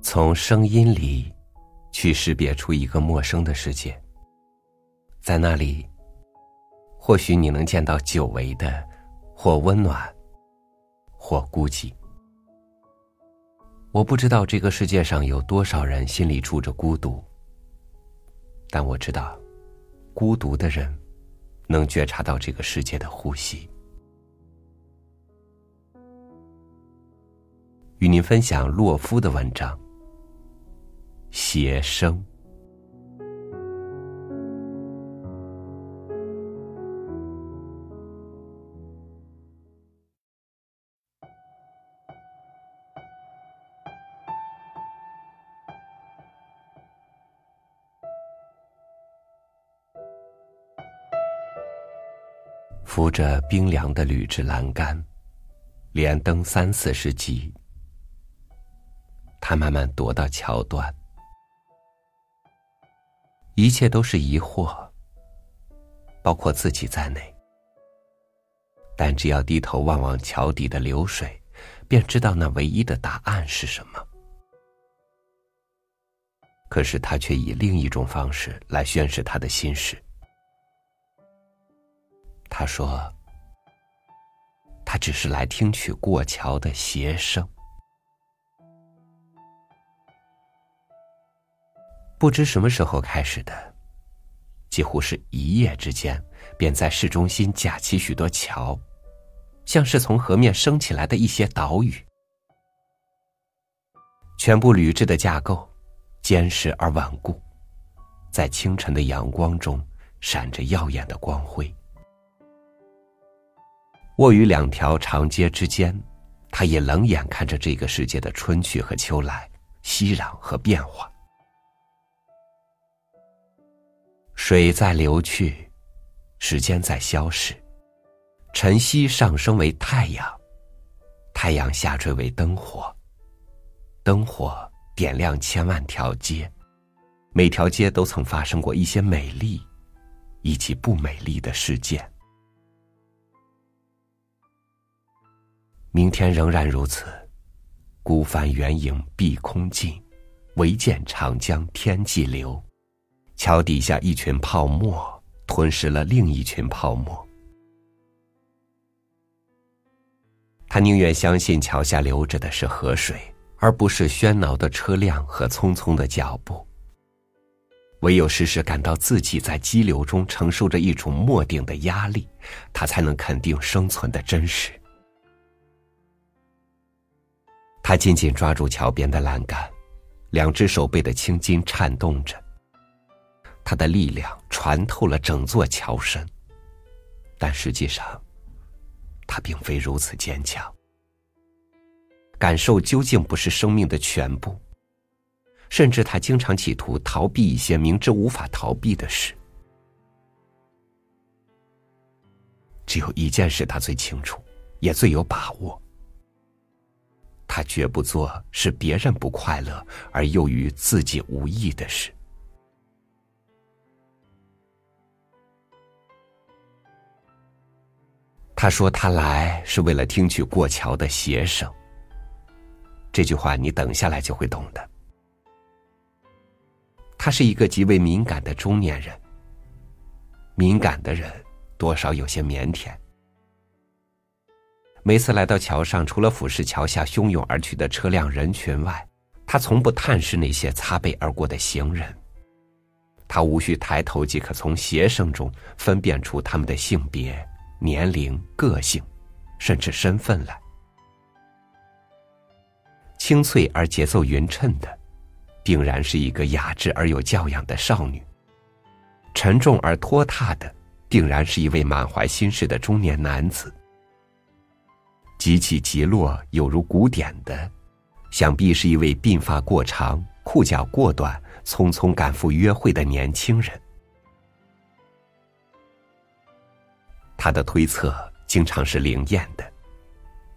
从声音里去识别出一个陌生的世界，在那里，或许你能见到久违的，或温暖，或孤寂。我不知道这个世界上有多少人心里住着孤独，但我知道，孤独的人能觉察到这个世界的呼吸。与您分享洛夫的文章。邪声，扶着冰凉的铝制栏杆，连登三四十级。他慢慢踱到桥段，一切都是疑惑，包括自己在内。但只要低头望望桥底的流水，便知道那唯一的答案是什么。可是他却以另一种方式来宣示他的心事。他说：“他只是来听取过桥的鞋声。”不知什么时候开始的，几乎是一夜之间，便在市中心架起许多桥，像是从河面升起来的一些岛屿。全部铝制的架构，坚实而稳固，在清晨的阳光中闪着耀眼的光辉。卧于两条长街之间，他也冷眼看着这个世界的春去和秋来，熙攘和变化。水在流去，时间在消逝，晨曦上升为太阳，太阳下坠为灯火，灯火点亮千万条街，每条街都曾发生过一些美丽，以及不美丽的事件。明天仍然如此，孤帆远影碧空尽，唯见长江天际流。桥底下一群泡沫吞噬了另一群泡沫。他宁愿相信桥下流着的是河水，而不是喧闹的车辆和匆匆的脚步。唯有时时感到自己在激流中承受着一种莫定的压力，他才能肯定生存的真实。他紧紧抓住桥边的栏杆，两只手背的青筋颤动着。他的力量穿透了整座桥身，但实际上，他并非如此坚强。感受究竟不是生命的全部，甚至他经常企图逃避一些明知无法逃避的事。只有一件事他最清楚，也最有把握：他绝不做使别人不快乐而又与自己无益的事。他说：“他来是为了听取过桥的鞋声。”这句话你等下来就会懂的。他是一个极为敏感的中年人。敏感的人多少有些腼腆。每次来到桥上，除了俯视桥下汹涌而去的车辆人群外，他从不探视那些擦背而过的行人。他无需抬头即可从鞋声中分辨出他们的性别。年龄、个性，甚至身份来。清脆而节奏匀称的，定然是一个雅致而有教养的少女；沉重而拖沓的，定然是一位满怀心事的中年男子；极起极落，有如鼓点的，想必是一位鬓发过长、裤脚过短、匆匆赶赴约会的年轻人。他的推测经常是灵验的，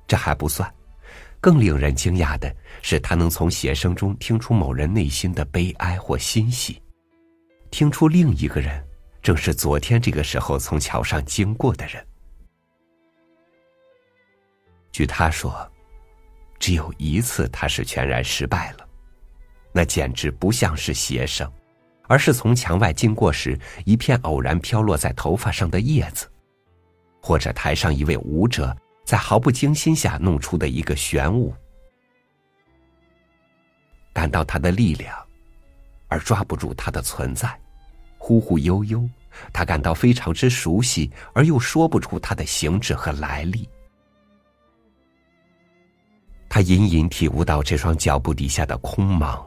这还不算，更令人惊讶的是，他能从鞋声中听出某人内心的悲哀或欣喜，听出另一个人正是昨天这个时候从桥上经过的人。据他说，只有一次他是全然失败了，那简直不像是鞋声，而是从墙外经过时一片偶然飘落在头发上的叶子，或者台上一位舞者在毫不精心下弄出的一个旋舞。感到他的力量，而抓不住他的存在，忽忽悠悠，他感到非常之熟悉，而又说不出他的形制和来历。他隐隐体悟到这双脚步底下的空茫，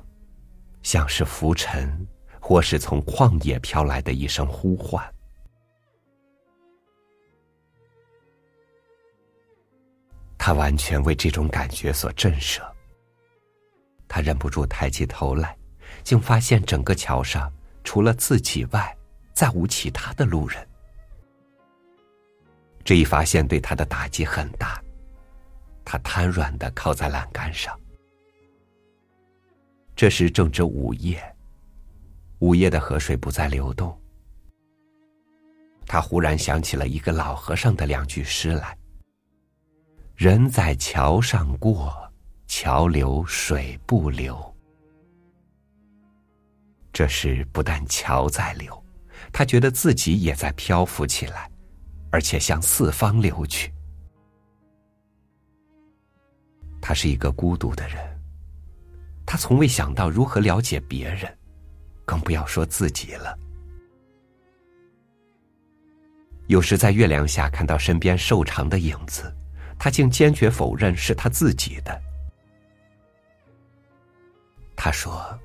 像是浮尘，或是从旷野飘来的一声呼唤。他完全为这种感觉所震慑。他忍不住抬起头来，竟发现整个桥上除了自己外，再无其他的路人。这一发现对他的打击很大。他瘫软的靠在栏杆上。这时正值午夜，午夜的河水不再流动。他忽然想起了一个老和尚的两句诗来：“人在桥上过，桥流水不流。”这时不但桥在流，他觉得自己也在漂浮起来，而且向四方流去。他是一个孤独的人，他从未想到如何了解别人，更不要说自己了。有时在月亮下看到身边瘦长的影子，他竟坚决否认是他自己的。他说：“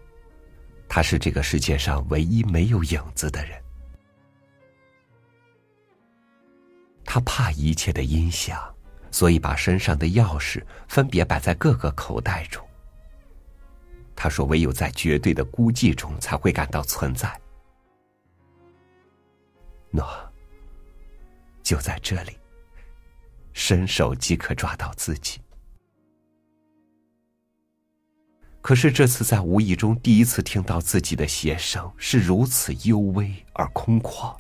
他是这个世界上唯一没有影子的人。”他怕一切的音响。所以，把身上的钥匙分别摆在各个口袋中。他说：“唯有在绝对的孤寂中，才会感到存在。”喏，就在这里，伸手即可抓到自己。可是这次在无意中第一次听到自己的鞋声，是如此幽微而空旷，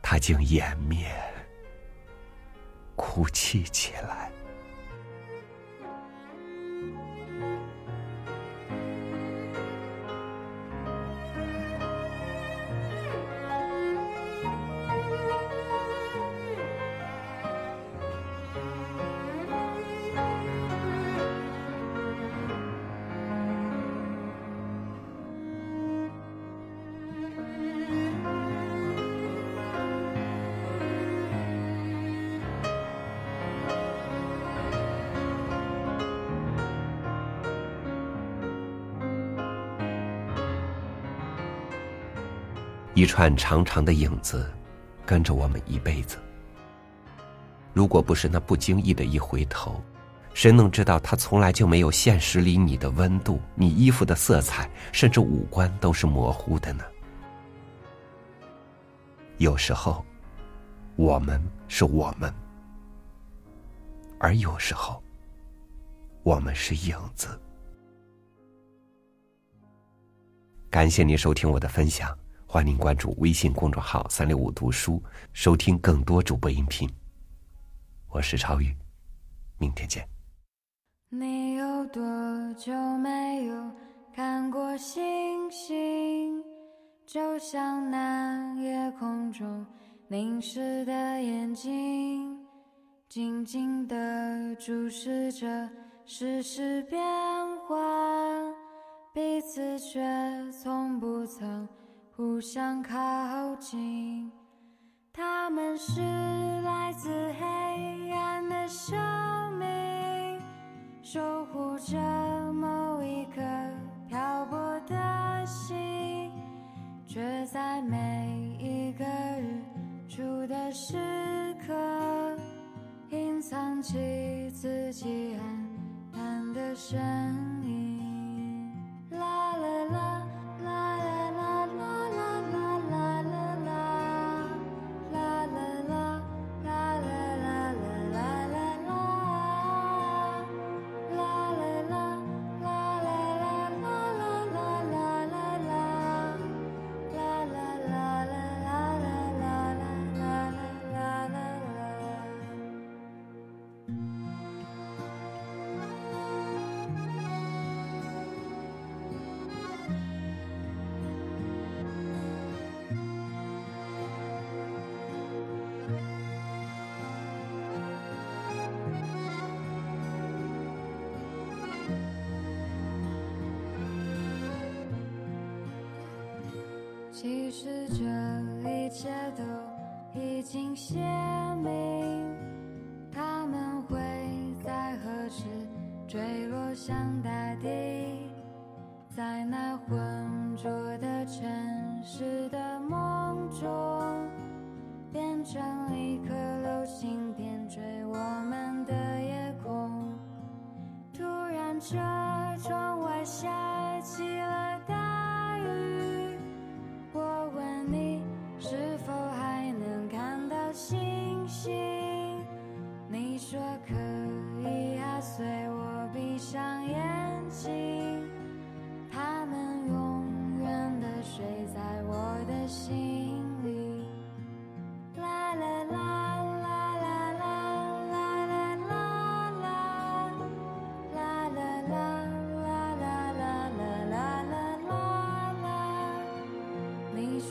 他竟掩面。哭泣起来。一串长长的影子，跟着我们一辈子。如果不是那不经意的一回头，谁能知道他从来就没有现实里你的温度、你衣服的色彩，甚至五官都是模糊的呢？有时候，我们是我们，而有时候，我们是影子。感谢您收听我的分享。欢迎关注微信公众号“三六五读书”，收听更多主播音频。我是超宇，明天见。你有多久没有看过星星？就像那夜空中凝视的眼睛，静静地注视着世事变幻，彼此却从不曾。互相靠近，他们是来自黑暗的生命，守护着某一颗漂泊的心，却在每一个日出的时刻，隐藏起自己暗淡的身。其实这一切都已经写明，他们会在何时坠落向大地？在那昏可以啊，随我闭上眼睛。他们永远的睡在我的心里。啦啦啦啦啦啦啦啦啦啦。啦啦啦啦啦啦啦啦啦啦啦。你说